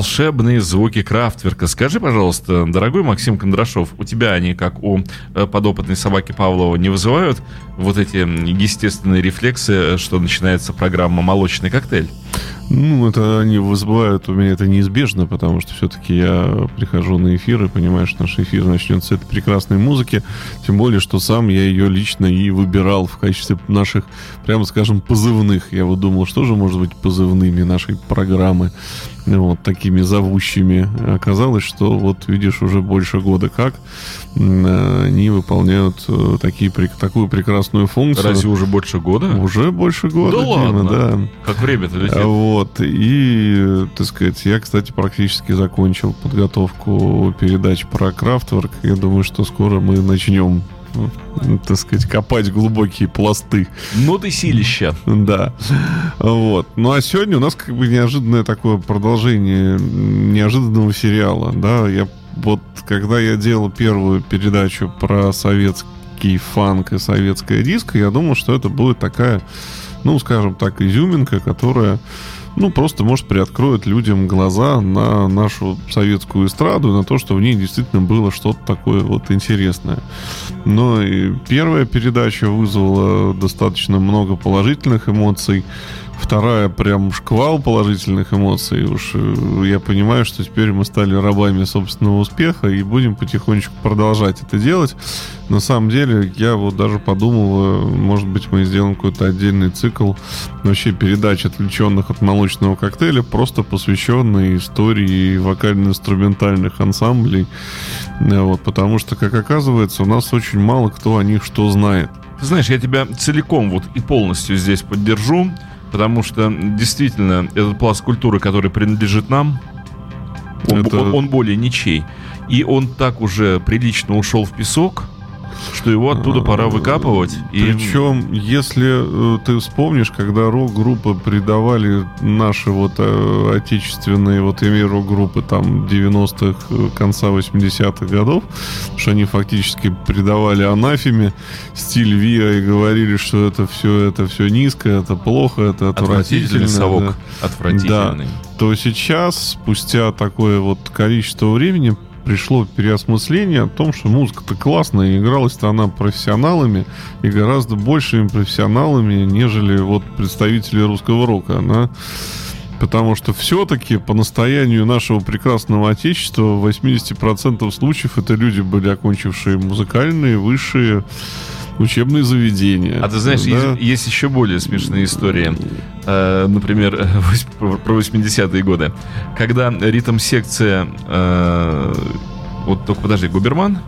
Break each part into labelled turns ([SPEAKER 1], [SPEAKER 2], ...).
[SPEAKER 1] волшебные звуки Крафтверка. Скажи, пожалуйста, дорогой Максим Кондрашов, у тебя они, как у э, подопытной собаки Павлова, не вызывают вот эти естественные рефлексы, что начинается программа «Молочный коктейль»?
[SPEAKER 2] Ну, это они вызывают у меня это неизбежно, потому что все-таки я прихожу на эфир и понимаю, что наш эфир начнется с этой прекрасной музыки. Тем более, что сам я ее лично и выбирал в качестве наших, прямо скажем, позывных. Я вот думал, что же может быть позывными нашей программы вот такими зовущими. Оказалось, что вот видишь, уже больше года как они выполняют э, такие, такую прекрасную функцию.
[SPEAKER 1] Разве уже больше года?
[SPEAKER 2] Уже больше года,
[SPEAKER 1] да
[SPEAKER 2] Дима,
[SPEAKER 1] ладно?
[SPEAKER 2] да.
[SPEAKER 1] Как время-то летит.
[SPEAKER 2] Вот. И, так сказать, я, кстати, практически закончил подготовку передач про Крафтворк. Я думаю, что скоро мы начнем так сказать, копать глубокие пласты.
[SPEAKER 1] Ну ты силища.
[SPEAKER 2] Да. Вот. Ну а сегодня у нас как бы неожиданное такое продолжение неожиданного сериала. Да, я вот когда я делал первую передачу про советский фанк и советское диско, я думал, что это будет такая, ну, скажем так, изюминка, которая ну, просто, может, приоткроет людям глаза на нашу советскую эстраду, на то, что в ней действительно было что-то такое вот интересное. Но и первая передача вызвала достаточно много положительных эмоций. Вторая прям шквал положительных эмоций. Уж э, я понимаю, что теперь мы стали рабами собственного успеха и будем потихонечку продолжать это делать. На самом деле, я вот даже подумал, может быть, мы сделаем какой-то отдельный цикл вообще передач, отвлеченных от молочного коктейля, просто посвященный истории вокально-инструментальных ансамблей. Э, вот, потому что, как оказывается, у нас очень мало кто о них что знает.
[SPEAKER 1] Знаешь, я тебя целиком вот и полностью здесь поддержу. Потому что действительно этот пласт культуры, который принадлежит нам, он,
[SPEAKER 2] Это-
[SPEAKER 1] он- он более ничей. И он так уже прилично ушел в песок, что его оттуда пора выкапывать. И...
[SPEAKER 2] Причем, если э, ты вспомнишь, когда рок-группы придавали наши вот э, отечественные, вот имею рок-группы там 90-х, э, конца 80-х годов, что они фактически придавали анафеме стиль ВИА и говорили, что это все, это все низко, это плохо, это
[SPEAKER 1] Отвратительный
[SPEAKER 2] отвратительно.
[SPEAKER 1] совок.
[SPEAKER 2] да.
[SPEAKER 1] Отвратительный.
[SPEAKER 2] то сейчас, спустя такое вот количество времени, пришло переосмысление о том, что музыка-то классная, игралась-то она профессионалами, и гораздо большими профессионалами, нежели вот представители русского рока. Она Потому что все-таки по настоянию нашего прекрасного Отечества в 80% случаев это люди были окончившие музыкальные, высшие учебные заведения.
[SPEAKER 1] А ты знаешь,
[SPEAKER 2] Да.
[SPEAKER 1] есть, есть еще более смешные истории. Э, например, про 80-е годы. Когда ритм-секция... э, вот только подожди, Губерман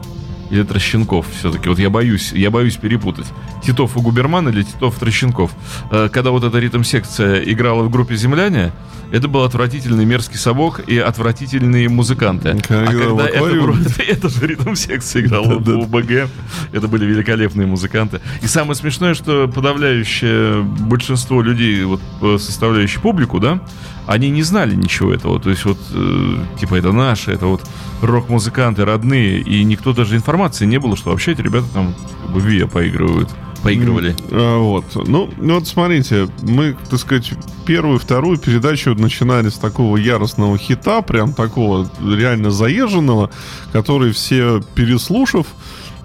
[SPEAKER 1] или Трощенков все-таки? Вот я боюсь, я боюсь перепутать. Титов и Губерман или Титов и Трощенков? Э, когда вот эта ритм-секция играла в группе «Земляне», это был отвратительный мерзкий совок и отвратительные музыканты.
[SPEAKER 2] Когда
[SPEAKER 1] а
[SPEAKER 2] в
[SPEAKER 1] когда это, же ритм-секция играла в
[SPEAKER 2] Да-да.
[SPEAKER 1] УБГ, это были великолепные музыканты. И самое смешное, что подавляющее большинство людей, вот, э, составляющих публику, да, они не знали ничего этого. То есть вот, э, типа, это наши, это вот рок-музыканты родные, и никто даже информации не было, что вообще эти ребята там как бы ВИА поигрывают. Поигрывали.
[SPEAKER 2] А, вот. Ну, ну вот смотрите, мы, так сказать, первую, вторую передачу начинали с такого яростного хита, прям такого реально заезженного, который все, переслушав,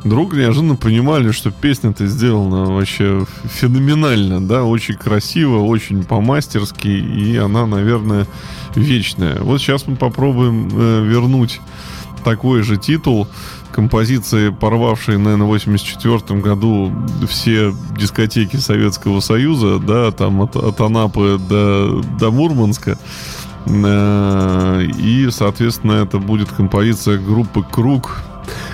[SPEAKER 2] вдруг неожиданно понимали, что песня-то сделана вообще феноменально, да, очень красиво, очень по-мастерски, и она, наверное, вечная. Вот сейчас мы попробуем э, вернуть такой же титул композиции, порвавшей, наверное, в 84 году все дискотеки Советского Союза, да, там от, от Анапы до, до Мурманска. Э, И, соответственно, это будет композиция группы «Круг»,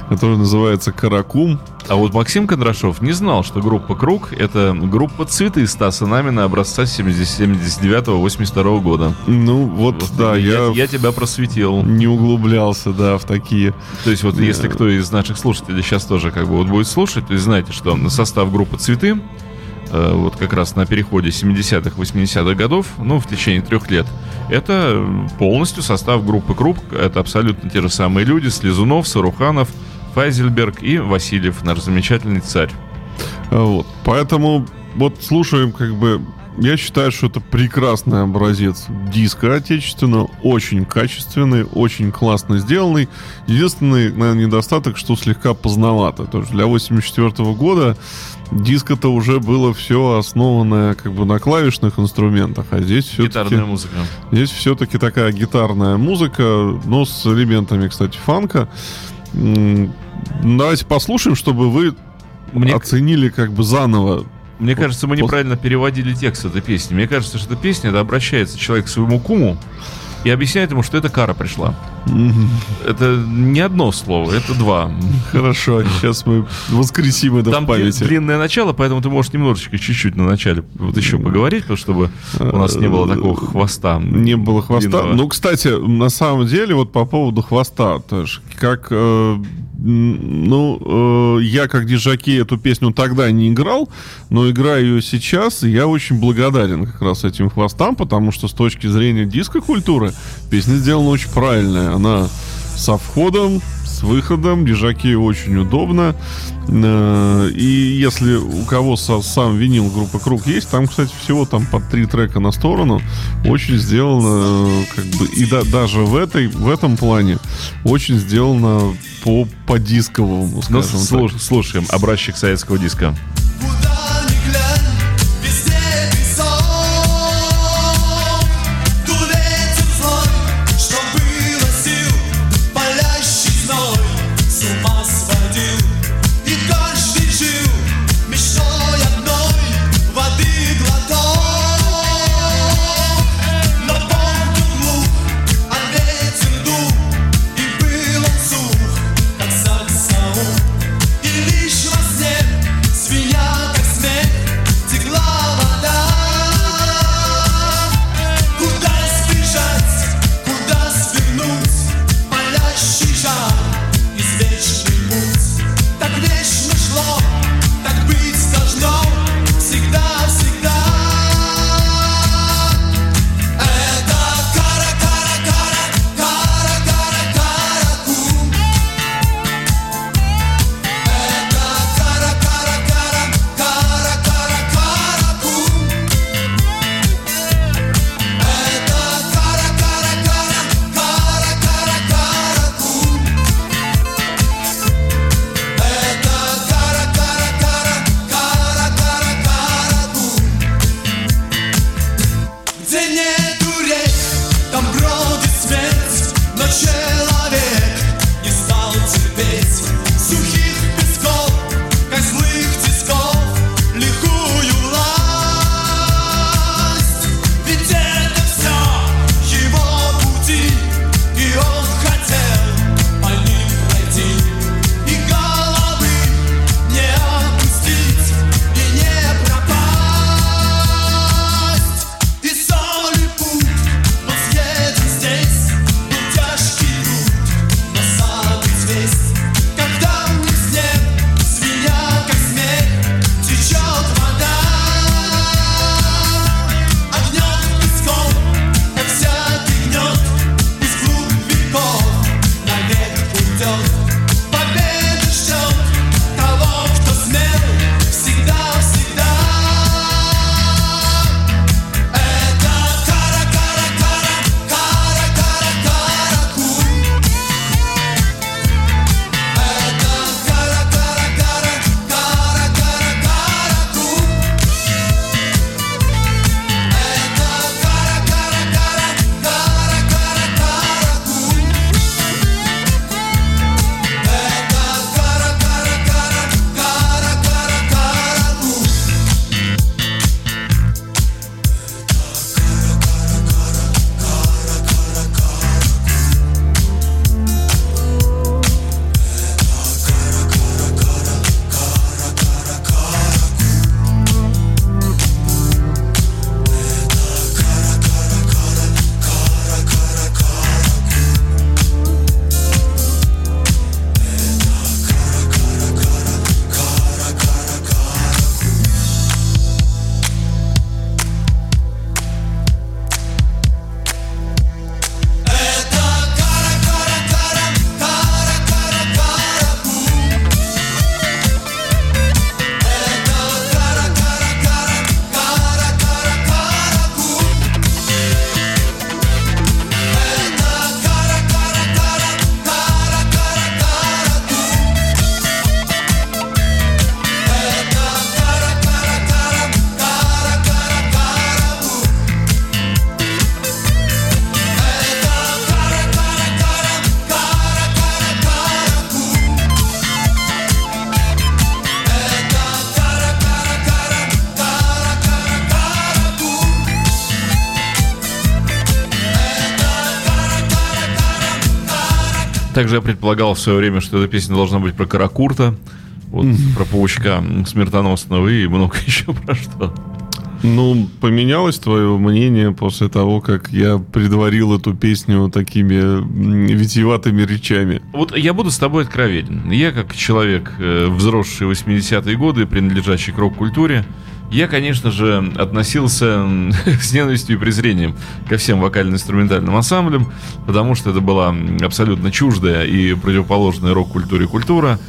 [SPEAKER 2] которая называется «Каракум».
[SPEAKER 1] А вот Максим Кондрашов не знал, что группа «Круг» — это группа «Цветы» Стаса Намина образца 79-82 года.
[SPEAKER 2] Ну, вот,
[SPEAKER 1] Вот
[SPEAKER 2] да,
[SPEAKER 1] я,
[SPEAKER 2] я,
[SPEAKER 1] я тебя просветил.
[SPEAKER 2] не углублялся, да, в такие.
[SPEAKER 1] То есть вот если кто из наших слушателей сейчас тоже как бы вот будет слушать, то знаете, что состав группы «Цветы» э, вот как раз на переходе 70-х, 80-х годов, ну, в течение трех лет, это полностью состав группы «Круг». Это абсолютно те же самые люди. Слезунов, Саруханов, Файзельберг и Васильев, наш замечательный царь.
[SPEAKER 2] А Вот. Поэтому вот слушаем как бы я считаю, что это прекрасный образец диска отечественного, очень качественный, очень классно сделанный. Единственный, наверное, недостаток, что слегка поздновато. То есть для 84 года диск это уже было все основанное как бы на клавишных инструментах, а здесь все
[SPEAKER 3] Гитарная музыка.
[SPEAKER 2] Здесь все-таки такая гитарная музыка, но с элементами, кстати, фанка. Давайте послушаем, чтобы вы Мне... оценили как бы заново
[SPEAKER 3] мне кажется, мы неправильно переводили текст этой песни. Мне кажется, что эта песня, это обращается человек к своему куму и объясняет ему, что эта кара пришла. Это не одно слово, это два.
[SPEAKER 2] Хорошо, сейчас мы воскресим это
[SPEAKER 3] Там
[SPEAKER 2] в памяти.
[SPEAKER 3] длинное начало, поэтому ты можешь немножечко, чуть-чуть на начале вот еще поговорить, чтобы у нас не было такого хвоста.
[SPEAKER 2] Не было хвоста. Длинного. Ну, кстати, на самом деле, вот по поводу хвоста, тоже, как э, ну, э, я как дижаки эту песню тогда не играл, но играю ее сейчас, и я очень благодарен как раз этим хвостам, потому что с точки зрения диско-культуры песня сделана очень правильная. Она со входом, с выходом, дижаки очень удобно. Э, и если у кого сам винил группы Круг есть, там, кстати, всего там по три трека на сторону, очень сделано, э, как бы, и да, даже в, этой, в этом плане очень сделано по, по дисковому,
[SPEAKER 3] скажем ну, слуш, Слушаем образчик советского диска.
[SPEAKER 1] Также я предполагал в свое время, что эта песня должна быть про Каракурта, вот, про паучка смертоносного и много еще про что.
[SPEAKER 2] Ну, поменялось твое мнение после того, как я предварил эту песню такими витиеватыми речами?
[SPEAKER 1] Вот я буду с тобой откровенен. Я, как человек, э, взросший 80-е годы, принадлежащий к рок-культуре, я, конечно же, относился с ненавистью и презрением ко всем вокально-инструментальным ансамблям, потому что это была абсолютно чуждая и противоположная рок-культуре культура.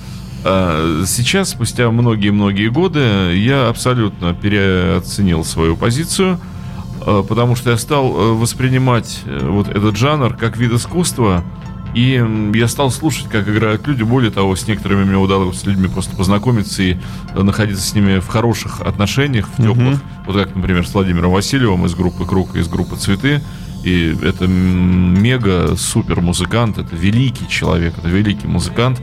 [SPEAKER 1] А сейчас, спустя многие-многие годы, я абсолютно переоценил свою позицию, а, потому что я стал э, воспринимать э, вот этот жанр как вид искусства, и я стал слушать, как играют люди. Более того, с некоторыми мне удалось с людьми просто познакомиться и э, находиться с ними в хороших отношениях, в теплых. Uh-huh. Вот как, например, с Владимиром Васильевым из группы Круг, из группы Цветы. И это мега супер музыкант, это великий человек, это великий музыкант.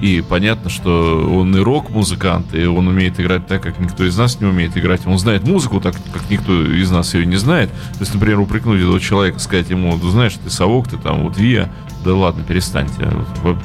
[SPEAKER 1] И понятно, что он и рок-музыкант, и он умеет играть так, как никто из нас не умеет играть. Он знает музыку так, как никто из нас ее не знает. То есть, например, упрекнуть этого человека, сказать ему, ты знаешь, ты совок, ты там вот Вия, да ладно, перестаньте.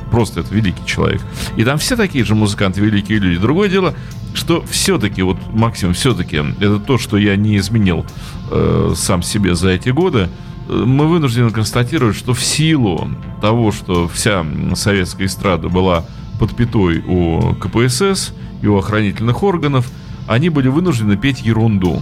[SPEAKER 1] Просто это великий человек. И там все такие же музыканты, великие люди. Другое дело, что все-таки, вот, Максим, все-таки, это то, что я не изменил э, сам себе за эти годы, э, мы вынуждены констатировать, что в силу того, что вся советская эстрада была под пятой у КПСС и у охранительных органов, они были вынуждены петь ерунду.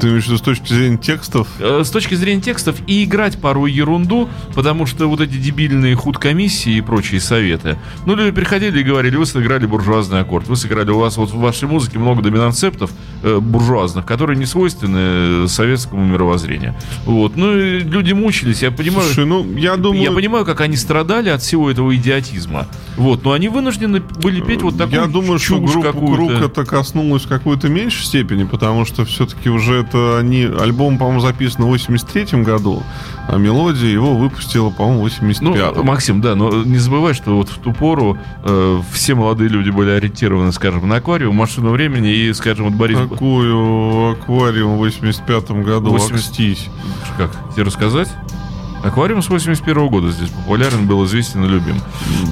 [SPEAKER 2] Ты имеешь в виду с точки зрения текстов?
[SPEAKER 1] Э, с точки зрения текстов и играть порой ерунду, потому что вот эти дебильные худ-комиссии и прочие советы. Ну, люди приходили и говорили, вы сыграли буржуазный аккорд, вы сыграли, у вас вот в вашей музыке много доминанцептов э, буржуазных, которые не свойственны э, советскому мировоззрению. Вот. Ну, и люди мучились, я понимаю...
[SPEAKER 2] Слушай, ну, я думаю...
[SPEAKER 1] Я понимаю, как они страдали от всего этого идиотизма. Вот, но они вынуждены были петь вот такую
[SPEAKER 2] Я думаю, что группу Круг это коснулось в какой-то меньшей степени, потому что все-таки уже это они... Альбом, по-моему, записан в 83 году, а мелодия его выпустила, по-моему, в 85
[SPEAKER 1] Ну, Максим, да, но не забывай, что вот в ту пору э, все молодые люди были ориентированы, скажем, на аквариум, машину времени и, скажем, вот Борис...
[SPEAKER 2] Какую аквариум в 85 году? 80... Акстись.
[SPEAKER 1] Как? Тебе рассказать? Аквариум с 81 года здесь популярен, был известен и любим.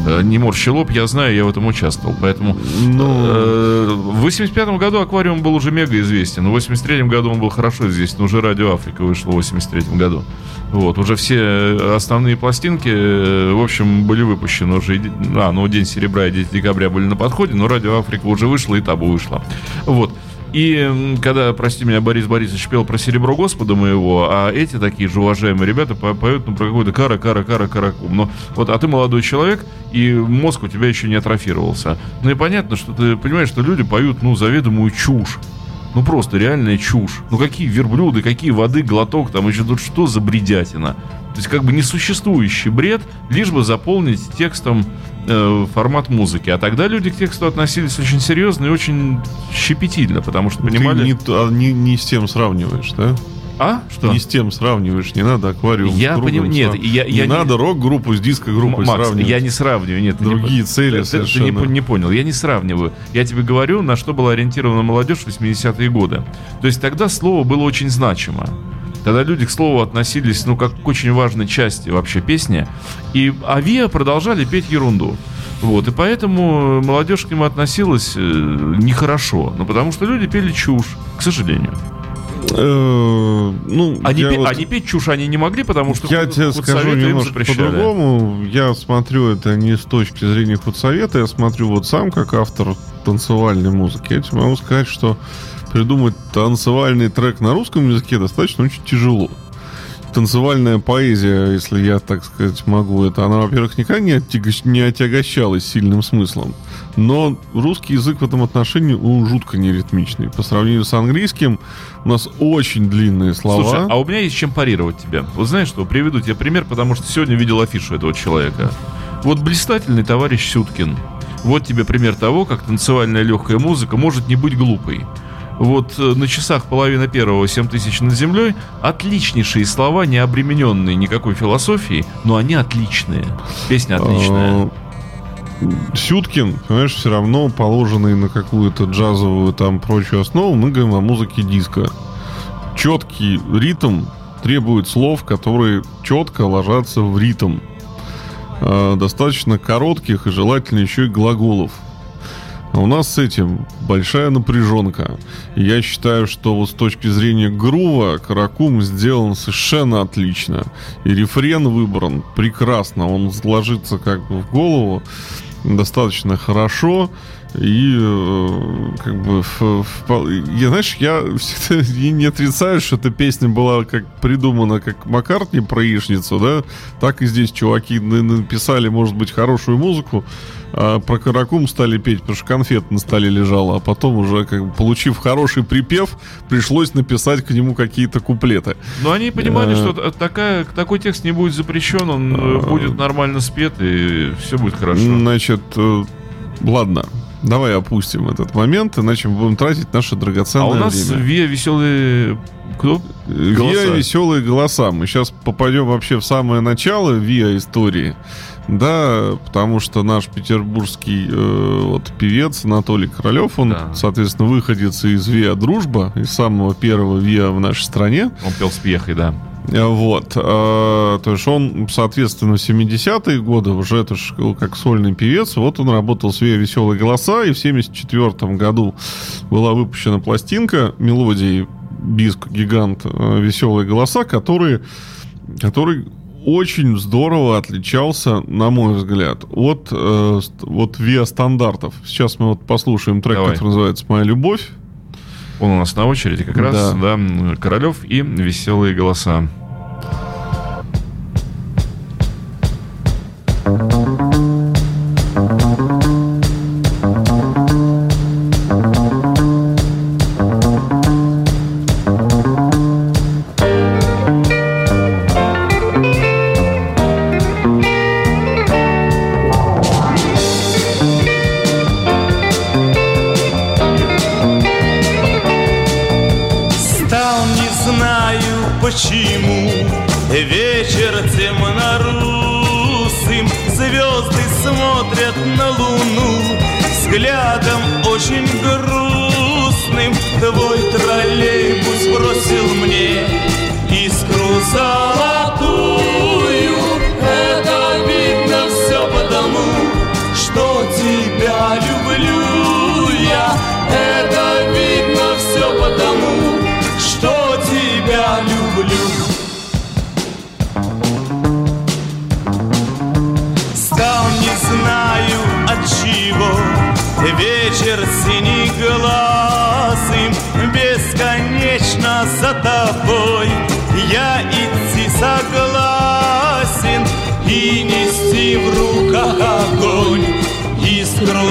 [SPEAKER 1] Э, не морщи лоб, я знаю, я в этом участвовал. Поэтому ну... э, в 85 году аквариум был уже мега известен. В 83 году он был хорошо известен. Уже Радио Африка вышло в 83 году. Вот, уже все основные пластинки, э, в общем, были выпущены уже. А, ну, День серебра и 10 декабря были на подходе, но Радио Африка уже вышла и табу вышла. Вот. И когда, прости меня, Борис Борисович пел про серебро Господа моего, а эти такие же уважаемые ребята поют ну, про какой-то кара, кара, кара, каракум. Но вот, а ты молодой человек, и мозг у тебя еще не атрофировался. Ну и понятно, что ты понимаешь, что люди поют, ну, заведомую чушь. Ну просто реальная чушь. Ну какие верблюды, какие воды, глоток, там еще тут что за бредятина. То есть как бы несуществующий бред, лишь бы заполнить текстом э, формат музыки. А тогда люди к тексту относились очень серьезно и очень щепетильно, потому что понимали...
[SPEAKER 2] Ты не, а, не, не с тем сравниваешь, да?
[SPEAKER 1] А? Что?
[SPEAKER 2] Не с тем сравниваешь, не надо аквариум
[SPEAKER 1] я понимаю, нет,
[SPEAKER 2] срав...
[SPEAKER 1] я,
[SPEAKER 2] не я надо не... рок-группу с диско-группой
[SPEAKER 1] Макс,
[SPEAKER 2] сравнивать.
[SPEAKER 1] я не сравниваю, нет.
[SPEAKER 2] Другие
[SPEAKER 1] не...
[SPEAKER 2] цели
[SPEAKER 1] ты, совершенно. Ты не, не понял, я не сравниваю. Я тебе говорю, на что была ориентирована молодежь в 80-е годы. То есть тогда слово было очень значимо. Тогда люди к слову относились, ну, как к очень важной части вообще песни. И Авиа продолжали петь ерунду. Вот, и поэтому молодежь к нему относилась э, нехорошо. Ну, потому что люди пели чушь, к сожалению.
[SPEAKER 2] Э, ну,
[SPEAKER 1] они, пе- вот... они петь чушь они не могли, потому что
[SPEAKER 2] я тебе скажу немножко по-другому. Я смотрю это не с точки зрения худсовета, я смотрю вот сам как автор танцевальной музыки. Я тебе могу сказать, что придумать танцевальный трек на русском языке достаточно очень тяжело танцевальная поэзия, если я так сказать могу, это она, во-первых, никогда не, отягощ... не отягощалась сильным смыслом. Но русский язык в этом отношении, он жутко неритмичный. По сравнению с английским, у нас очень длинные слова.
[SPEAKER 1] Слушай, а у меня есть чем парировать тебя. Вот знаешь что, приведу тебе пример, потому что сегодня видел афишу этого человека. Вот блистательный товарищ Сюткин. Вот тебе пример того, как танцевальная легкая музыка может не быть глупой. Вот э, на часах половина первого 7 тысяч над землей отличнейшие слова, не обремененные никакой философией, но они отличные. Песня отличная. А,
[SPEAKER 2] Сюткин, понимаешь, все равно положенный на какую-то джазовую там прочую основу, мы говорим о музыке диска. Четкий ритм требует слов, которые четко ложатся в ритм. э, достаточно коротких и желательно еще и глаголов. А у нас с этим большая напряженка. Я считаю, что вот с точки зрения грува Каракум сделан совершенно отлично. И рефрен выбран прекрасно. Он ложится как бы в голову достаточно хорошо. И э, как бы в, в, я, знаешь, я всегда не отрицаю, что эта песня была как придумана как Маккартни про яичницу, да, так и здесь чуваки написали, может быть, хорошую музыку, а про Каракум стали петь, потому что конфет на столе лежала, а потом уже, как бы, получив хороший припев, пришлось написать к нему какие-то куплеты.
[SPEAKER 4] Но они понимали, а... что такая, такой текст не будет запрещен, он а... будет нормально спет, и все будет хорошо.
[SPEAKER 2] Значит, э, ладно, Давай опустим этот момент, иначе мы будем тратить наше драгоценное время. А у нас
[SPEAKER 4] время. ВИА веселые... Кто?
[SPEAKER 2] ВИА веселые голоса. Мы сейчас попадем вообще в самое начало ВИА истории. Да, потому что наш петербургский э, вот певец Анатолий Королев, он, да. соответственно, выходец из ВИА Дружба, из самого первого ВИА в нашей стране.
[SPEAKER 4] Он пел с Пьехой, да.
[SPEAKER 2] Вот. Э, то есть он, соответственно, в 70-е годы уже это ж, как сольный певец. Вот он работал с ВИА «Веселые голоса», и в 74 году была выпущена пластинка мелодии Биск Гигант э, «Веселые голоса», который, который очень здорово отличался, на мой взгляд, от э, вот ВИА стандартов. Сейчас мы вот послушаем трек, Давай. который называется «Моя любовь».
[SPEAKER 4] Он у нас на очереди как раз, да, да Королев и «Веселые голоса».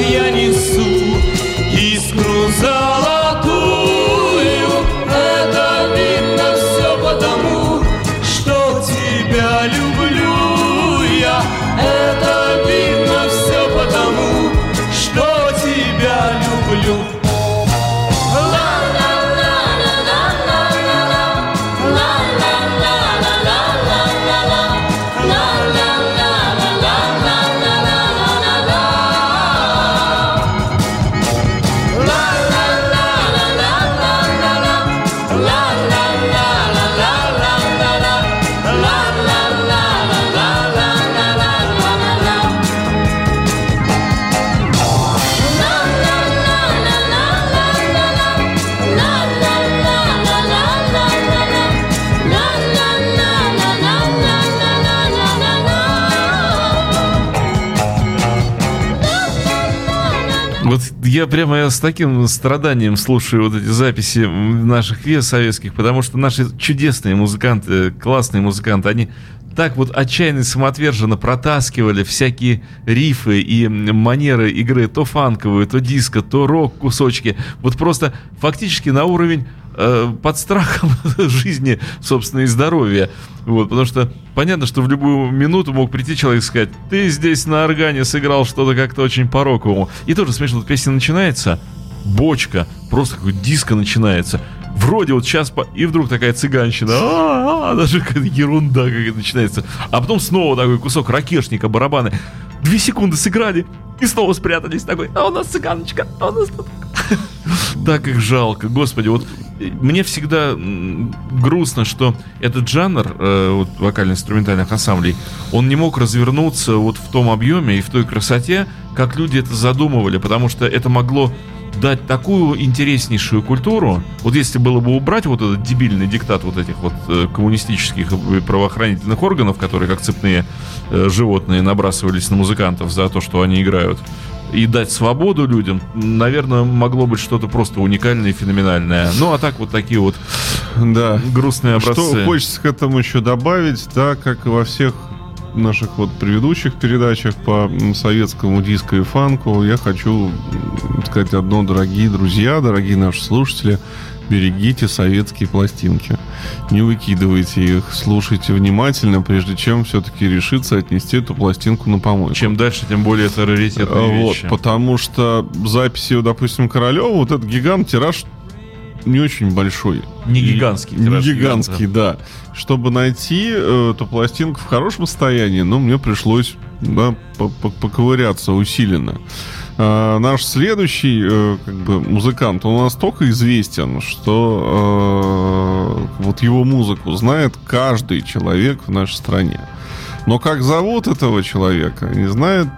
[SPEAKER 4] я несу. Прямо с таким страданием слушаю вот эти записи наших вес советских, потому что наши чудесные музыканты, классные музыканты, они так вот отчаянно и самоотверженно протаскивали всякие рифы и манеры игры, то фанковые, то диско, то рок кусочки. Вот просто фактически на уровень
[SPEAKER 1] под страхом жизни, собственно, и здоровья. Вот, потому что понятно, что в любую минуту мог прийти человек и сказать, ты здесь на органе сыграл что-то как-то очень по-роковому. И тоже смешно, вот песня начинается, бочка, просто какой диско начинается. Вроде вот сейчас, по... и вдруг такая цыганщина, даже какая-то ерунда какая-то начинается. А потом снова такой кусок ракешника, барабаны. Две секунды сыграли, и снова спрятались такой, а у нас цыганочка, а у нас тут... Так их жалко, господи, вот мне всегда грустно, что этот жанр э, вот, вокально-инструментальных ансамблей, он не мог развернуться вот в том объеме и в той красоте, как люди это задумывали, потому что это могло дать такую интереснейшую культуру. Вот если было бы убрать вот этот дебильный диктат вот этих вот э, коммунистических правоохранительных органов, которые как цепные э, животные набрасывались на музыкантов за то, что они играют, и дать свободу людям, наверное, могло быть что-то просто уникальное и феноменальное. Ну, а так вот такие вот да. грустные образцы.
[SPEAKER 2] Что хочется к этому еще добавить, да, как и во всех наших вот предыдущих передачах по советскому диско и фанку я хочу сказать одно, дорогие друзья, дорогие наши слушатели, берегите советские пластинки. Не выкидывайте их, слушайте внимательно, прежде чем все-таки решиться отнести эту пластинку на помойку.
[SPEAKER 1] Чем дальше, тем более это раритетные
[SPEAKER 2] вот, Потому что записи, допустим, Королева, вот этот гигант, тираж не очень большой.
[SPEAKER 1] Не гигантский.
[SPEAKER 2] Не гигантский, да. Чтобы найти э, эту пластинку в хорошем состоянии, ну, мне пришлось да, поковыряться усиленно. А, наш следующий э, как бы, музыкант, он настолько известен, что э, вот его музыку знает каждый человек в нашей стране. Но как зовут этого человека, не знает,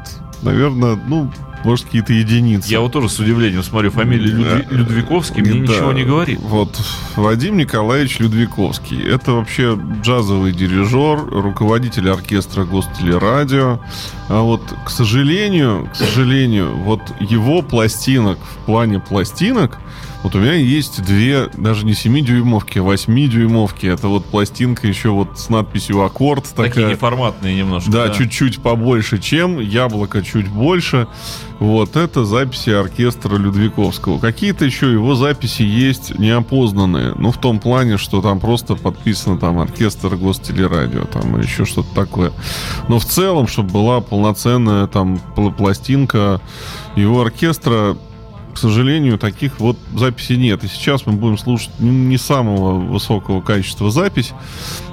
[SPEAKER 2] наверное, ну, может, какие-то единицы.
[SPEAKER 1] Я вот тоже с удивлением смотрю, фамилия Людви... Людвиковский мне да. ничего не говорит.
[SPEAKER 2] Вот, Вадим Николаевич Людвиковский. Это вообще джазовый дирижер, руководитель оркестра Гостелерадио. А вот, к сожалению, к сожалению, вот его пластинок в плане пластинок вот у меня есть две, даже не 7-дюймовки, а 8-дюймовки. Это вот пластинка еще вот с надписью «Аккорд».
[SPEAKER 1] Такая, Такие неформатные немножко.
[SPEAKER 2] Да, да, чуть-чуть побольше, чем. Яблоко чуть больше. Вот, это записи оркестра Людвиковского. Какие-то еще его записи есть неопознанные. Ну, в том плане, что там просто подписано там оркестр Гостелерадио, там еще что-то такое. Но в целом, чтобы была полноценная там пластинка его оркестра, к сожалению, таких вот записей нет. И сейчас мы будем слушать не самого высокого качества запись.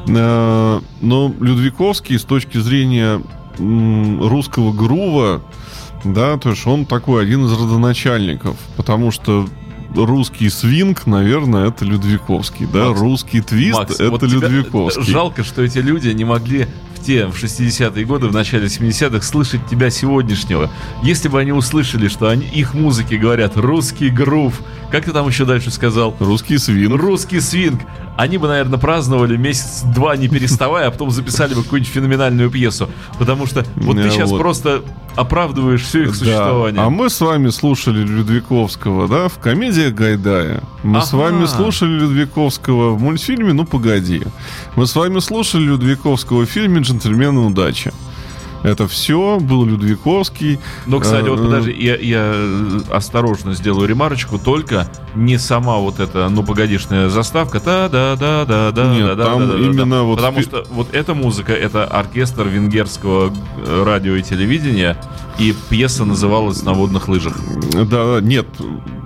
[SPEAKER 2] Э, но Людвиковский с точки зрения русского грува, да, то есть он такой один из родоначальников, потому что русский свинг, наверное, это Людвиковский, да, Макс, русский твист Макс, это вот Людвиковский.
[SPEAKER 1] Жалко, что эти люди не могли те в 60-е годы, в начале 70-х слышать тебя сегодняшнего. Если бы они услышали, что они, их музыки говорят русский грув, как ты там еще дальше сказал?
[SPEAKER 2] Русский свинг.
[SPEAKER 1] Русский свинг. Они бы, наверное, праздновали месяц-два не переставая, а потом записали бы какую-нибудь феноменальную пьесу. Потому что вот ты сейчас вот. просто оправдываешь все их существование.
[SPEAKER 2] Да. А мы с вами слушали Людвиковского, да, в комедии Гайдая. Мы ага. с вами слушали Людвиковского в мультфильме «Ну, погоди». Мы с вами слушали Людвиковского в фильме «Джентльмены удачи». Это все был Людвиковский.
[SPEAKER 1] Но, кстати, вот э, подожди, я, я осторожно сделаю ремарочку, только не сама вот эта, ну, погодишная заставка, да, да, да, да, да,
[SPEAKER 2] Нет,
[SPEAKER 1] да,
[SPEAKER 2] там
[SPEAKER 1] да,
[SPEAKER 2] именно да, вот...
[SPEAKER 1] Потому что вот эта музыка, это оркестр венгерского э, радио и телевидения, и пьеса называлась «На водных лыжах».
[SPEAKER 2] Да, нет,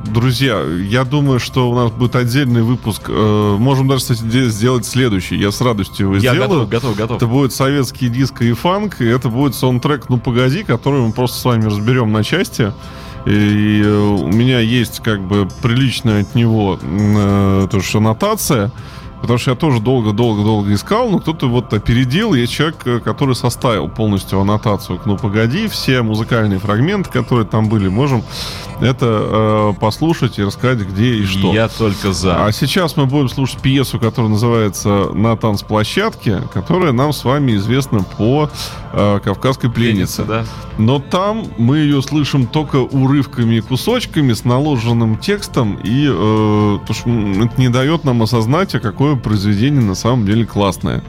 [SPEAKER 2] друзья, я думаю, что у нас будет отдельный выпуск. Э, можем даже, кстати, сделать следующий. Я с радостью его я сделаю.
[SPEAKER 1] готов, готов, готов.
[SPEAKER 2] Это будет советский диско и фанк, и это будет саундтрек «Ну, погоди», который мы просто с вами разберем на части. И э, у меня есть как бы приличная от него э, тоже аннотация. Потому что я тоже долго-долго-долго искал, но кто-то вот опередил. Есть человек, э, который составил полностью аннотацию. Ну, погоди, все музыкальные фрагменты, которые там были, можем это э, послушать и рассказать, где и что.
[SPEAKER 1] Я только за.
[SPEAKER 2] А сейчас мы будем слушать пьесу, которая называется «На танцплощадке», которая нам с вами известна по э, «Кавказской пленнице».
[SPEAKER 1] Пленница, да.
[SPEAKER 2] Но там мы ее слышим только урывками и кусочками с наложенным текстом, и э, то, что это не дает нам осознать, о какой произведение на самом деле классное.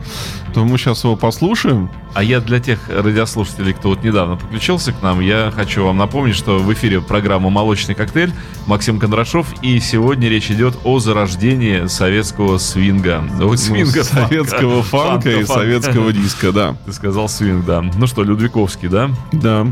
[SPEAKER 2] То мы сейчас его послушаем.
[SPEAKER 1] А я для тех радиослушателей, кто вот недавно подключился к нам, я хочу вам напомнить, что в эфире программа «Молочный коктейль» Максим Кондрашов, и сегодня речь идет о зарождении советского свинга.
[SPEAKER 2] Ну, свинга, советского фанка, фанка и фанка. советского диска, да.
[SPEAKER 1] Ты сказал свинг, да. Ну что, Людвиковский, да?
[SPEAKER 2] Да.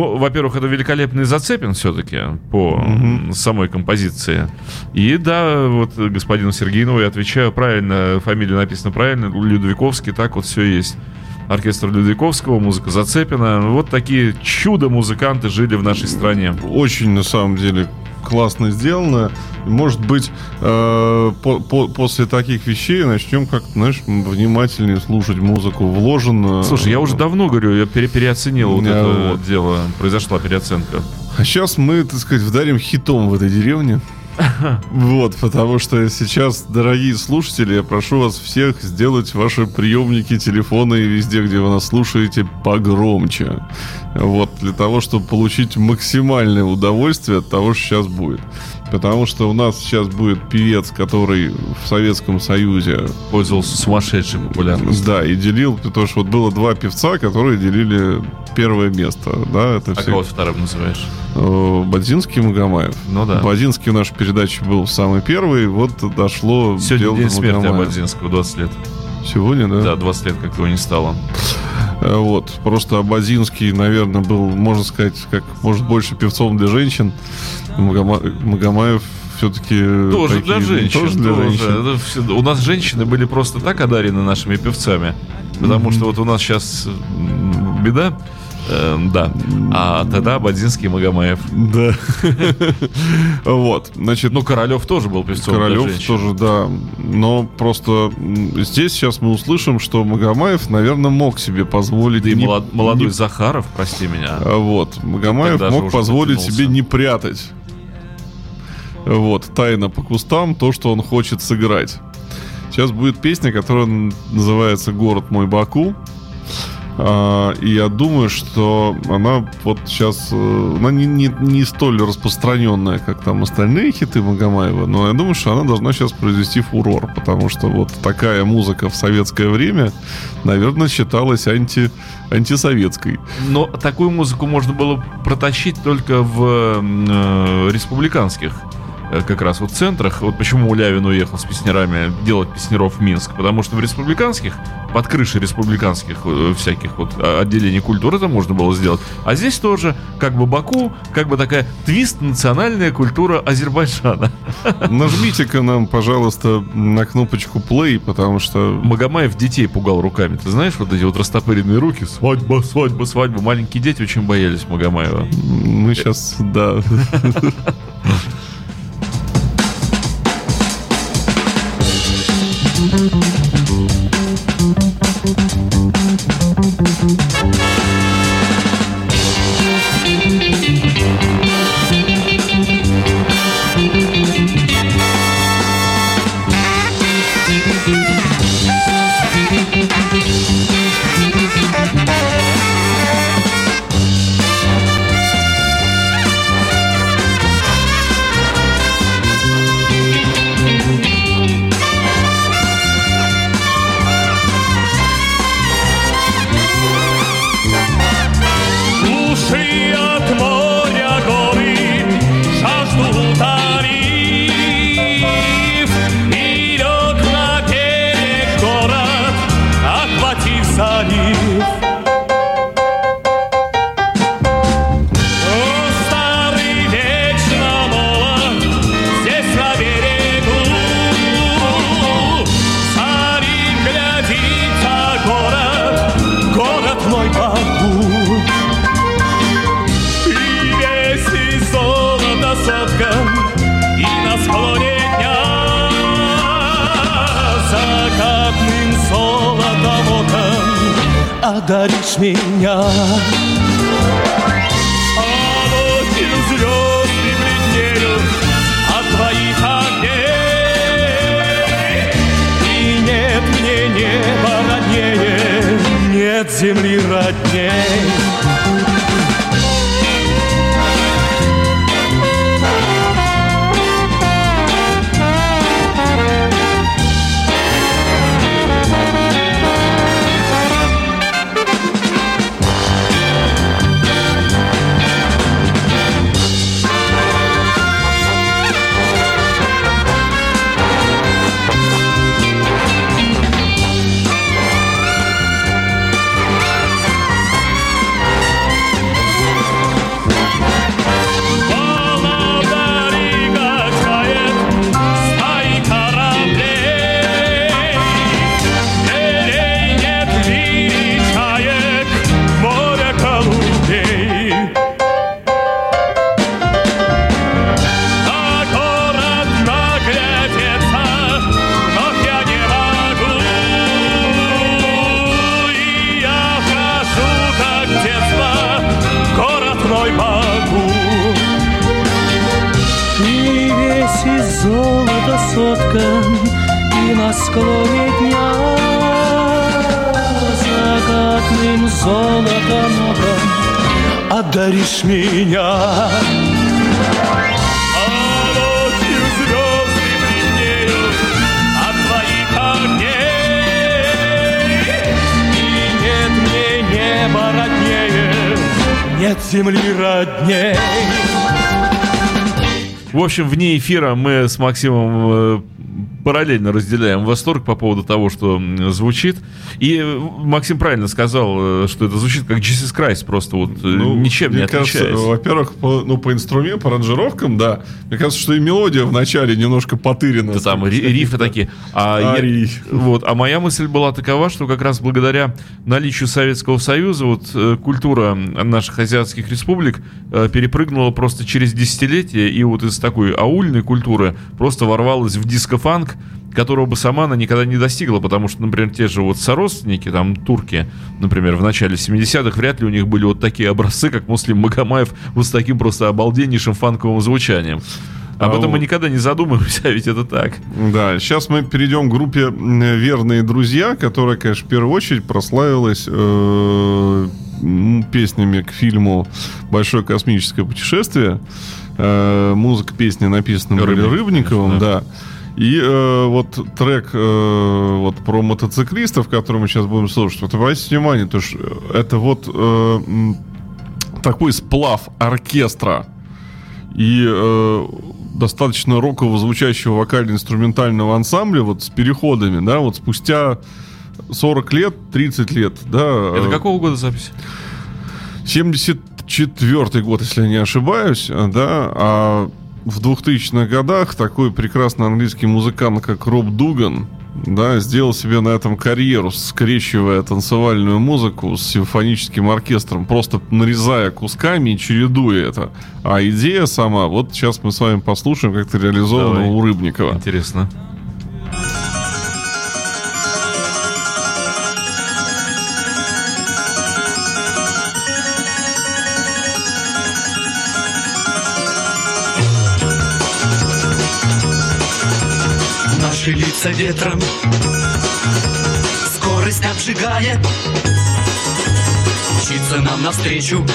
[SPEAKER 1] Ну, во-первых, это великолепный Зацепин все-таки по угу. самой композиции. И да, вот господину Сергееву я отвечаю правильно, фамилия написана правильно, Людвиковский, так вот все есть. Оркестр Людвиковского, музыка Зацепина. Вот такие чудо-музыканты жили в нашей стране.
[SPEAKER 2] Очень, на самом деле, классно сделано. Может быть, э, по, по, после таких вещей начнем как-то, знаешь, внимательнее слушать музыку вложено.
[SPEAKER 1] Слушай, я уже давно говорю, я пере, переоценил вот это вот дело. Произошла переоценка.
[SPEAKER 2] А сейчас мы, так сказать, вдарим хитом в этой деревне. Вот, потому что сейчас, дорогие слушатели, я прошу вас всех сделать ваши приемники, телефоны и везде, где вы нас слушаете, погромче. Вот, для того, чтобы получить максимальное удовольствие от того, что сейчас будет. Потому что у нас сейчас будет певец, который в Советском Союзе
[SPEAKER 1] пользовался сумасшедшей популярностью.
[SPEAKER 2] Да, и делил, потому что вот было два певца, которые делили первое место. Да,
[SPEAKER 1] это а все... кого вторым называешь?
[SPEAKER 2] Э, Бадзинский и Магомаев.
[SPEAKER 1] Ну да.
[SPEAKER 2] Бадзинский в нашей передаче был самый первый, вот дошло
[SPEAKER 1] Сегодня дело день смерти Бадзинского, 20 лет.
[SPEAKER 2] Сегодня, да?
[SPEAKER 1] Да, 20 лет, как его не стало.
[SPEAKER 2] Э, вот. Просто Абазинский, наверное, был, можно сказать, как может больше певцом для женщин. Магома... Магомаев все-таки
[SPEAKER 1] тоже такие, для женщин. Тоже для тоже. женщин. все, у нас женщины были просто так одарены нашими певцами. Потому mm-hmm. что вот у нас сейчас беда. Э, да. А тогда Бадзинский и Магомаев.
[SPEAKER 2] Да. Вот. Значит,
[SPEAKER 1] ну, Королев тоже был певцом.
[SPEAKER 2] Королев тоже, да. Но просто здесь сейчас мы услышим, что Магомаев, наверное, мог себе позволить... Да
[SPEAKER 1] и молодой Захаров, прости меня.
[SPEAKER 2] Вот. Магомаев мог позволить себе не прятать Вот, тайна по кустам, то, что он хочет сыграть. Сейчас будет песня, которая называется «Город мой Баку». А, и я думаю, что она вот сейчас, э, она не, не, не столь распространенная, как там остальные хиты Магомаева, но я думаю, что она должна сейчас произвести фурор, потому что вот такая музыка в советское время, наверное, считалась анти, антисоветской.
[SPEAKER 1] Но такую музыку можно было протащить только в э, республиканских как раз вот центрах. Вот почему Улявин уехал с песнярами делать песнеров в Минск. Потому что в республиканских, под крышей республиканских э, всяких вот а, отделений культуры это можно было сделать. А здесь тоже как бы Баку, как бы такая твист национальная культура Азербайджана.
[SPEAKER 2] Нажмите-ка нам, пожалуйста, на кнопочку play, потому что...
[SPEAKER 1] Магомаев детей пугал руками. Ты знаешь, вот эти вот растопыренные руки, свадьба, свадьба, свадьба. Маленькие дети очень боялись Магомаева.
[SPEAKER 2] Мы сейчас, да.
[SPEAKER 4] одаришь меня. А ночью звезды бледнеют от твоих огней. И нет нет земли родней. склоне дня Закатным золотом оком Одаришь меня А ночью звезды
[SPEAKER 1] в общем, вне эфира мы с Максимом э, параллельно разделяем восторг по поводу того, что звучит. И э, Максим правильно сказал, э, что это звучит как Jesus Christ, просто вот э, ну, ничем не отличается.
[SPEAKER 2] Во-первых, по, ну, по инструменту, по аранжировкам, да. Мне кажется, что и мелодия вначале немножко потырена.
[SPEAKER 1] Да там рифы такие. А, я, вот, а моя мысль была такова, что как раз благодаря наличию Советского Союза вот культура наших азиатских республик перепрыгнула просто через десятилетия и вот из такой аульной культуры просто ворвалась в диско-фанк, которого бы сама она никогда не достигла, потому что, например, те же вот сородственники, там, турки, например, в начале 70-х, вряд ли у них были вот такие образцы, как Муслим Магомаев, вот с таким просто обалденнейшим фанковым звучанием. Об
[SPEAKER 2] А
[SPEAKER 1] этом мы никогда не задумываемся, а ведь это так.
[SPEAKER 2] Да, сейчас мы перейдем к группе «Верные друзья», которая, конечно, в первую очередь прославилась э, песнями к фильму «Большое космическое путешествие». Э, музыка песни написана
[SPEAKER 1] Рыбник,
[SPEAKER 2] Рыбниковым,
[SPEAKER 1] конечно,
[SPEAKER 2] да. И э, вот трек э, вот про мотоциклистов, который мы сейчас будем слушать, вот обратите внимание, то что это вот э, такой сплав оркестра и э, достаточно роково звучащего вокально-инструментального ансамбля вот с переходами, да, вот спустя 40 лет, 30 лет, да.
[SPEAKER 1] Это
[SPEAKER 2] э,
[SPEAKER 1] какого года запись?
[SPEAKER 2] 74 год, если я не ошибаюсь, э, да, а в 2000-х годах такой прекрасный английский музыкант, как Роб Дуган, да, сделал себе на этом карьеру, скрещивая танцевальную музыку с симфоническим оркестром, просто нарезая кусками и чередуя это. А идея сама, вот сейчас мы с вами послушаем, как это реализовано
[SPEAKER 1] Давай.
[SPEAKER 2] у Рыбникова.
[SPEAKER 1] Интересно.
[SPEAKER 5] Наши ветром. Скорость обжигает. Мчится нам навстречу.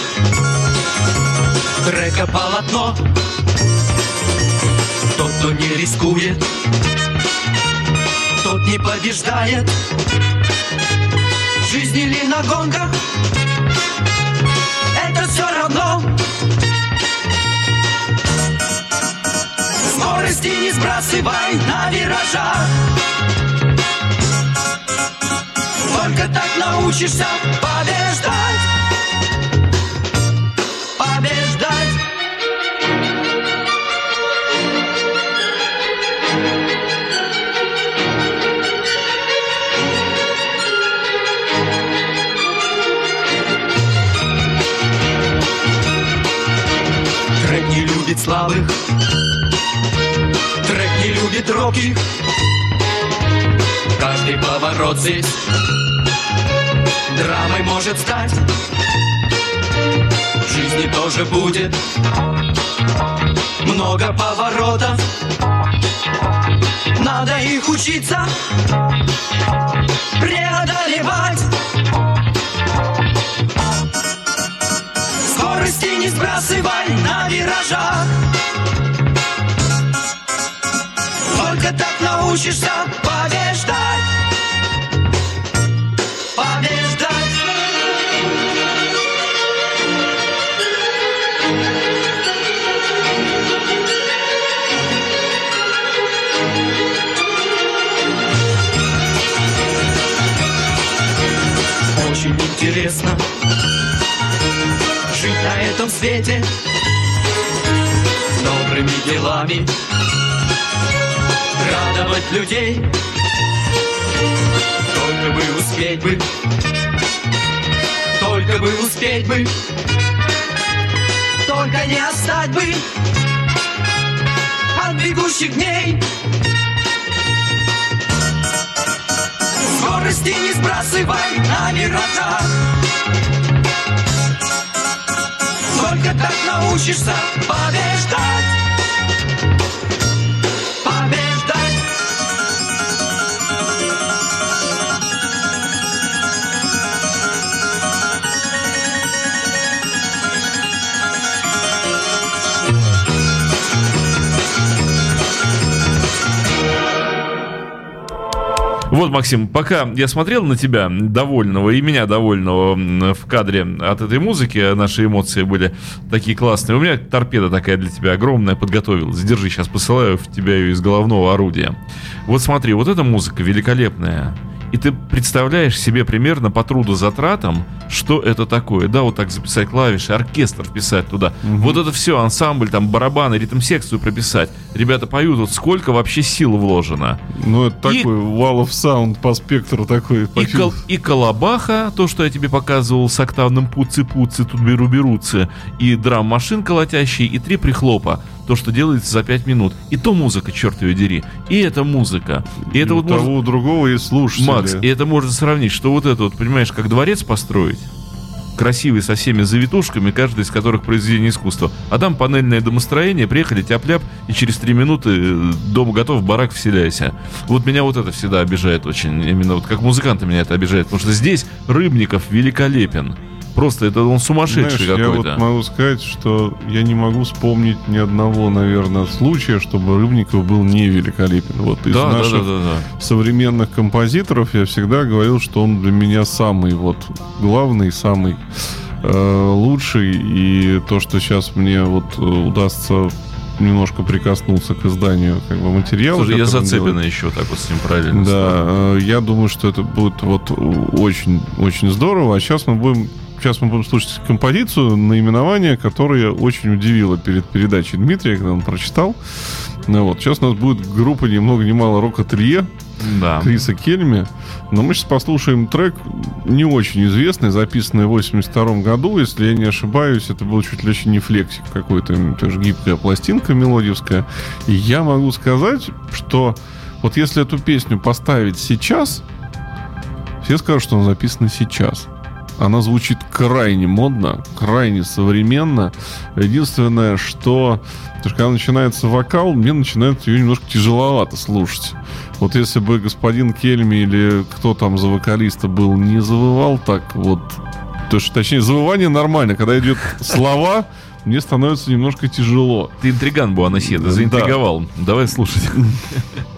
[SPEAKER 5] Трека полотно. Тот, кто не рискует Тот не побеждает. В жизни ли на гонках Скорости не сбрасывай на виражах Только так научишься побеждать. Побеждать. Трек не любит слабых не любит робких Каждый поворот здесь Драмой может стать. В жизни тоже будет Много поворотов. Надо их учиться Преодолевать. Скорости не сбрасывай на виражах научишься побеждать. Очень интересно Жить на этом свете. Добрыми делами радовать людей. Только бы успеть бы, только бы успеть бы, только не отстать бы от бегущих дней. Скорости не сбрасывай на миротах. Только так научишься. Побеждать.
[SPEAKER 1] Вот, Максим, пока я смотрел на тебя довольного и меня довольного в кадре от этой музыки, наши эмоции были такие классные. У меня торпеда такая для тебя огромная подготовилась. Держи, сейчас посылаю в тебя ее из головного орудия. Вот смотри, вот эта музыка великолепная. И ты представляешь себе примерно по труду затратам, что это такое. Да, вот так записать клавиши, оркестр вписать туда. Вот это все, ансамбль, там барабаны, ритм-секцию прописать. Ребята поют, вот сколько вообще сил вложено.
[SPEAKER 2] Ну, это
[SPEAKER 1] И-
[SPEAKER 2] такой wall of sound по спектру такой. по
[SPEAKER 1] И, кол- и колобаха, то, что я тебе показывал с октавным пуцы-пуцы, тут беру-берутся, и драм-машин колотящий, и три прихлопа, то, что делается за пять минут. И то музыка, черт ее дери. И это музыка. И это
[SPEAKER 2] у
[SPEAKER 1] вот
[SPEAKER 2] того,
[SPEAKER 1] можно...
[SPEAKER 2] у другого есть слушатели.
[SPEAKER 1] Макс, и это можно сравнить, что вот это вот, понимаешь, как дворец построить, красивый со всеми завитушками, каждый из которых произведение искусства. А там панельное домостроение, приехали тяп-ляп, и через три минуты э, дом готов, барак вселяйся. Вот меня вот это всегда обижает очень. Именно вот как музыканта меня это обижает. Потому что здесь Рыбников великолепен. Просто это он сумасшедший
[SPEAKER 2] Знаешь, я вот
[SPEAKER 1] какой-то.
[SPEAKER 2] могу сказать, что я не могу вспомнить ни одного, наверное, случая, чтобы Рыбников был не великолепен. Вот из
[SPEAKER 1] Да,
[SPEAKER 2] наших
[SPEAKER 1] да, да, да.
[SPEAKER 2] современных композиторов я всегда говорил, что он для меня самый вот главный, самый э, лучший. И то, что сейчас мне вот удастся немножко прикоснуться к изданию как бы материала.
[SPEAKER 1] Слушай, я зацеплена
[SPEAKER 2] делает.
[SPEAKER 1] еще так вот с ним параллельно.
[SPEAKER 2] Да, э, я думаю, что это будет вот очень, очень здорово. А сейчас мы будем Сейчас мы будем слушать композицию, наименование, которое очень удивило перед передачей Дмитрия, когда он прочитал. Ну, вот. Сейчас у нас будет группа ни много ни мало рок-ателье
[SPEAKER 1] Да.
[SPEAKER 2] Криса Кельми. Но мы сейчас послушаем трек, не очень известный, записанный в 82 году. Если я не ошибаюсь, это был чуть ли не флексик какой-то, тоже гибкая пластинка мелодивская. И я могу сказать, что вот если эту песню поставить сейчас, все скажут, что она записана сейчас. Она звучит крайне модно, крайне современно. Единственное, что что когда начинается вокал, мне начинает ее немножко тяжеловато слушать. Вот если бы господин Кельми или кто там за вокалиста был, не завывал так вот... То есть, точнее, завывание нормально. Когда идет слова, мне становится немножко тяжело.
[SPEAKER 1] Ты интриган, Буанасье, ты
[SPEAKER 2] Да.
[SPEAKER 1] заинтриговал. Давай слушать.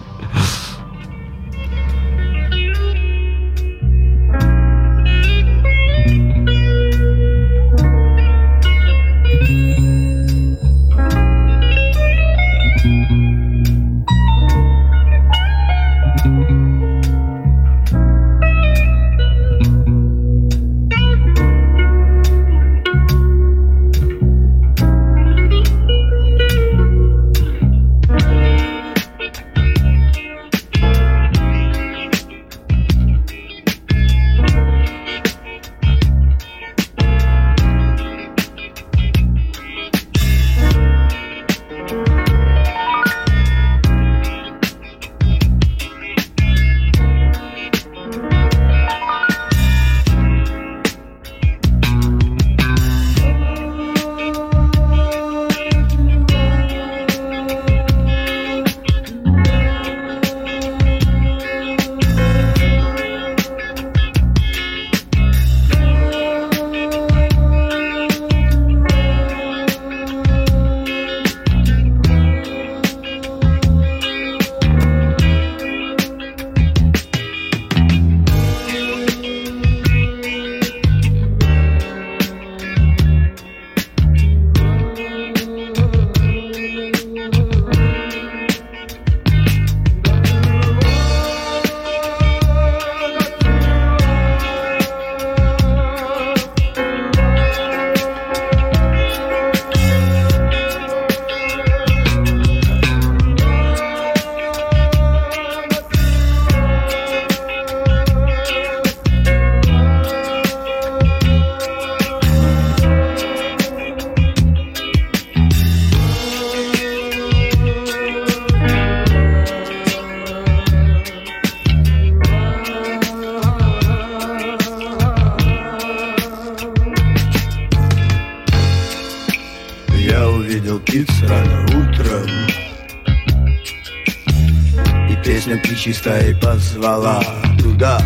[SPEAKER 6] стаи позвала туда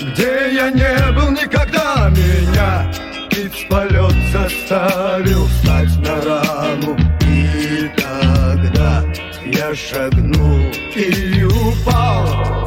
[SPEAKER 6] Где я не был никогда. Меня птиц полет заставил встать на раму. И тогда я шагнул и упал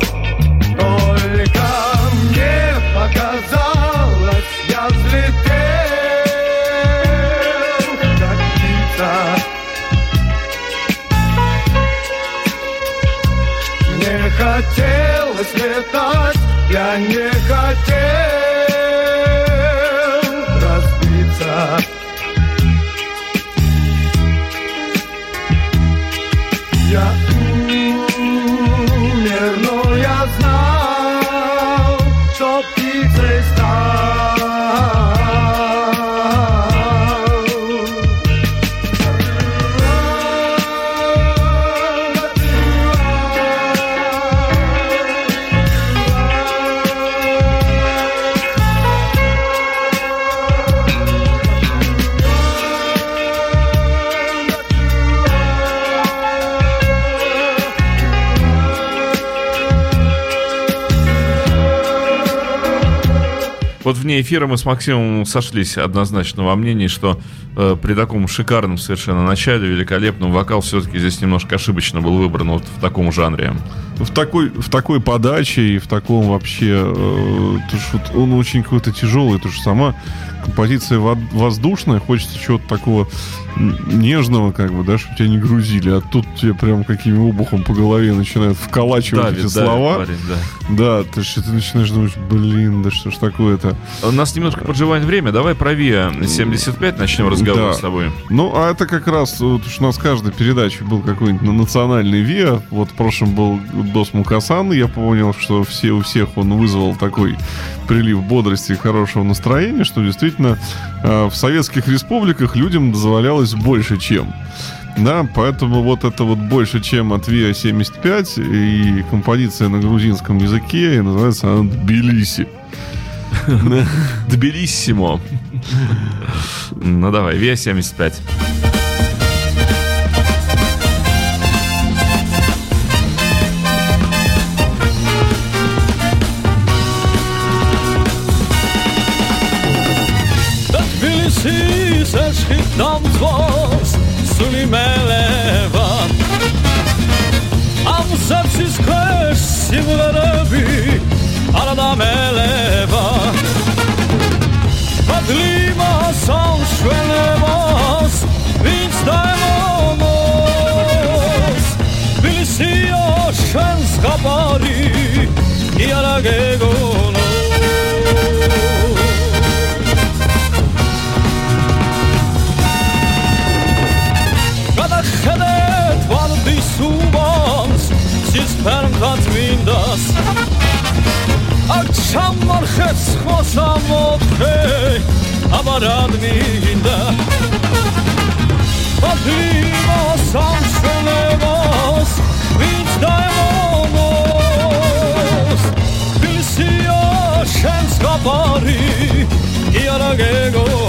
[SPEAKER 1] эфира мы с Максимом сошлись однозначно во мнении, что э, при таком шикарном совершенно начале, великолепном, вокал все-таки здесь немножко ошибочно был выбран вот в таком жанре.
[SPEAKER 2] В такой, в такой подаче и в таком вообще... Э, то, что он очень какой-то тяжелый, то что сама композиция во- воздушная, хочется чего-то такого нежного, как бы, да, чтобы тебя не грузили, а тут тебе прям каким обухом по голове начинают вколачивать
[SPEAKER 1] Давит,
[SPEAKER 2] эти
[SPEAKER 1] давит
[SPEAKER 2] слова.
[SPEAKER 1] парень, да.
[SPEAKER 2] Да, ты, ты начинаешь думать, блин, да что ж такое-то.
[SPEAKER 1] У нас немножко подживает время. Давай про ВИА 75 начнем разговор
[SPEAKER 2] Да.
[SPEAKER 1] с тобой.
[SPEAKER 2] Ну, а это как раз, вот уж у нас в каждой передаче был какой-нибудь на- национальный ВИА. Вот в прошлом был Дос Мукасан. Я понял, что все, у всех он вызвал такой прилив бодрости и хорошего настроения, что действительно э, в советских республиках людям дозволялось больше, чем. Да, поэтому вот это вот больше, чем от ВИА 75 и композиция на грузинском языке, и называется она Тбилиси.
[SPEAKER 1] Тбилиссимо. Ну давай, ВИА 75.
[SPEAKER 7] non złość suli lewa Am se wszystko siłę robi, ale na me lewa Padlimo są szwele most, si kapari i ხმას არ ჩამორხებს ხმას ამოფე აბა რად მიგინდა მადლიმოს ამ შულებას ვინც დაემონოს. თბილისია შენს გაბარი კი
[SPEAKER 1] არა გეგო.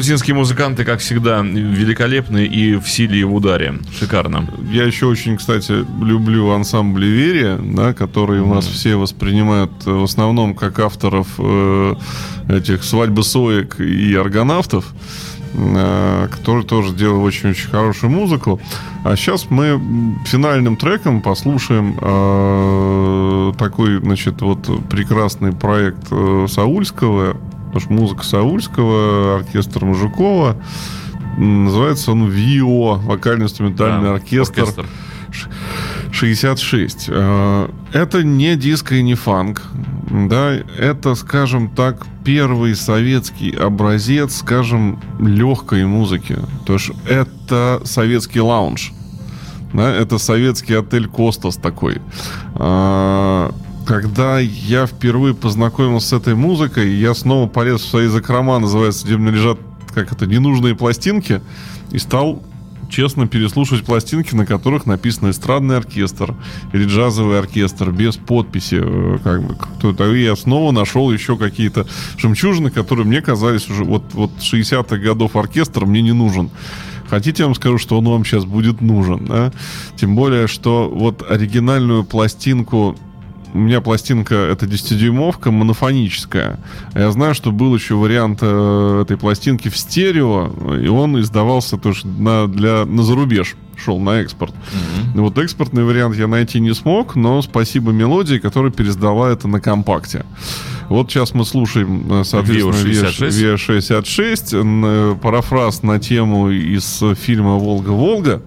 [SPEAKER 1] Грузинские музыканты, как всегда, великолепны и в силе, и в ударе. Шикарно.
[SPEAKER 2] Я еще очень, кстати, люблю ансамбль Верия, да, которые у нас все воспринимают э, в основном как авторов э, этих свадьбы соек и аргонавтов, э, которые тоже делают очень-очень хорошую музыку. А сейчас мы финальным треком послушаем э, такой, значит, вот прекрасный проект э, Саульского, потому что музыка Саульского, оркестр Мужикова. Называется он ВИО, вокально-инструментальный
[SPEAKER 1] Да,
[SPEAKER 2] оркестр. 66. Э, Это не диско и не фанк. Да, это, скажем так, первый советский образец, скажем, легкой музыки. То есть это советский лаунж. Да, это советский отель Костас такой. А, Когда я впервые познакомился с этой музыкой, я снова полез в свои закрома, называется, где у меня лежат, как это, ненужные пластинки, и стал честно переслушивать пластинки, на которых написано эстрадный оркестр или джазовый оркестр без подписи. э, Как бы, кто-то. Я снова нашел еще какие-то жемчужины, которые мне казались уже вот, вот 60-х годов оркестр мне не нужен. Хотите, я вам скажу, что он вам сейчас будет нужен. да? Тем более, что вот оригинальную пластинку у меня пластинка это 10-дюймовка, монофоническая. Я знаю, что был еще вариант э, этой пластинки в стерео, и он издавался тоже на, для, на зарубеж шел на экспорт. Ну Вот экспортный вариант я найти не смог, но спасибо мелодии, которая пересдала это на компакте. Вот сейчас мы слушаем, э, соответственно,
[SPEAKER 1] VO66.
[SPEAKER 2] VO66, н- э, парафраз на тему из фильма «Волга-Волга».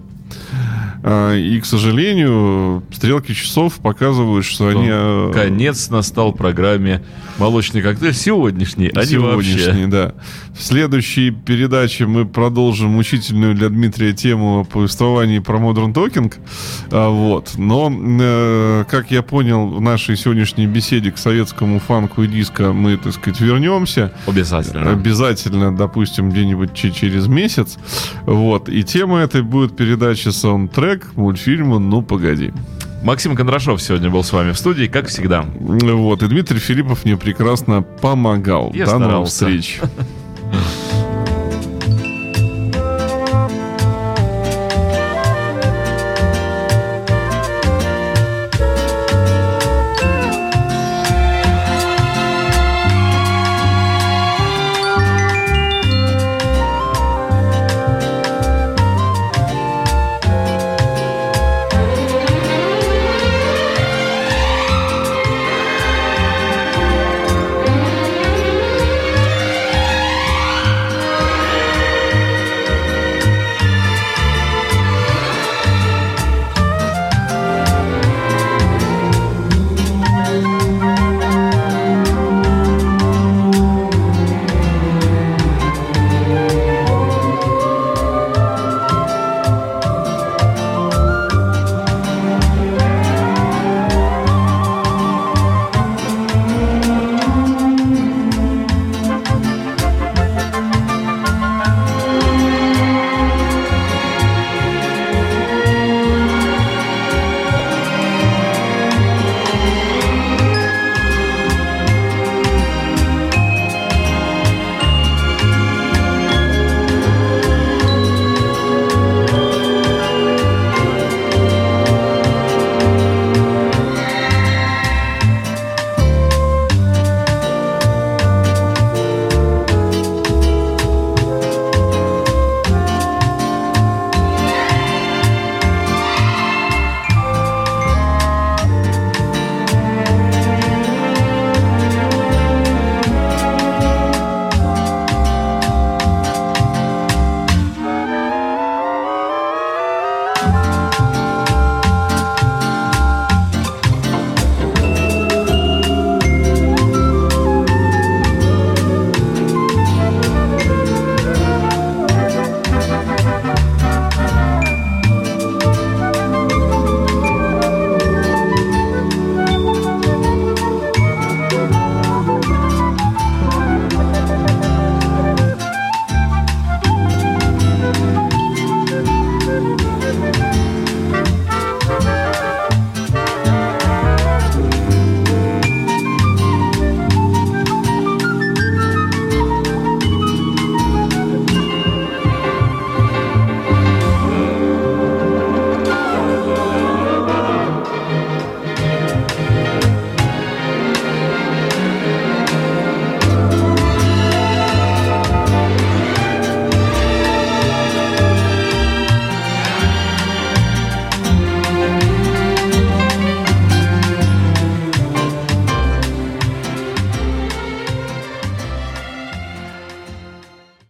[SPEAKER 2] А, И, к сожалению, стрелки часов показывают, что они... э,
[SPEAKER 1] Конец настал программе «Молочный коктейль» сегодняшний, а не вообще.
[SPEAKER 2] Сегодняшний, да. В следующей передаче мы продолжим мучительную для Дмитрия тему о повествовании про Modern Talking. А, вот. Но, э, как я понял, в нашей сегодняшней беседе к советскому фанку и диско мы, так сказать, вернемся.
[SPEAKER 1] Обязательно.
[SPEAKER 2] Обязательно, допустим, где-нибудь че- через месяц. Вот. И тема этой будет передача саундтрек мультфильма «Ну, погоди».
[SPEAKER 1] Максим Кондрашов сегодня был с вами в студии, как всегда.
[SPEAKER 2] Вот. И Дмитрий Филиппов мне прекрасно помогал.
[SPEAKER 1] Я
[SPEAKER 2] До новых
[SPEAKER 1] старался.
[SPEAKER 2] встреч. Mm.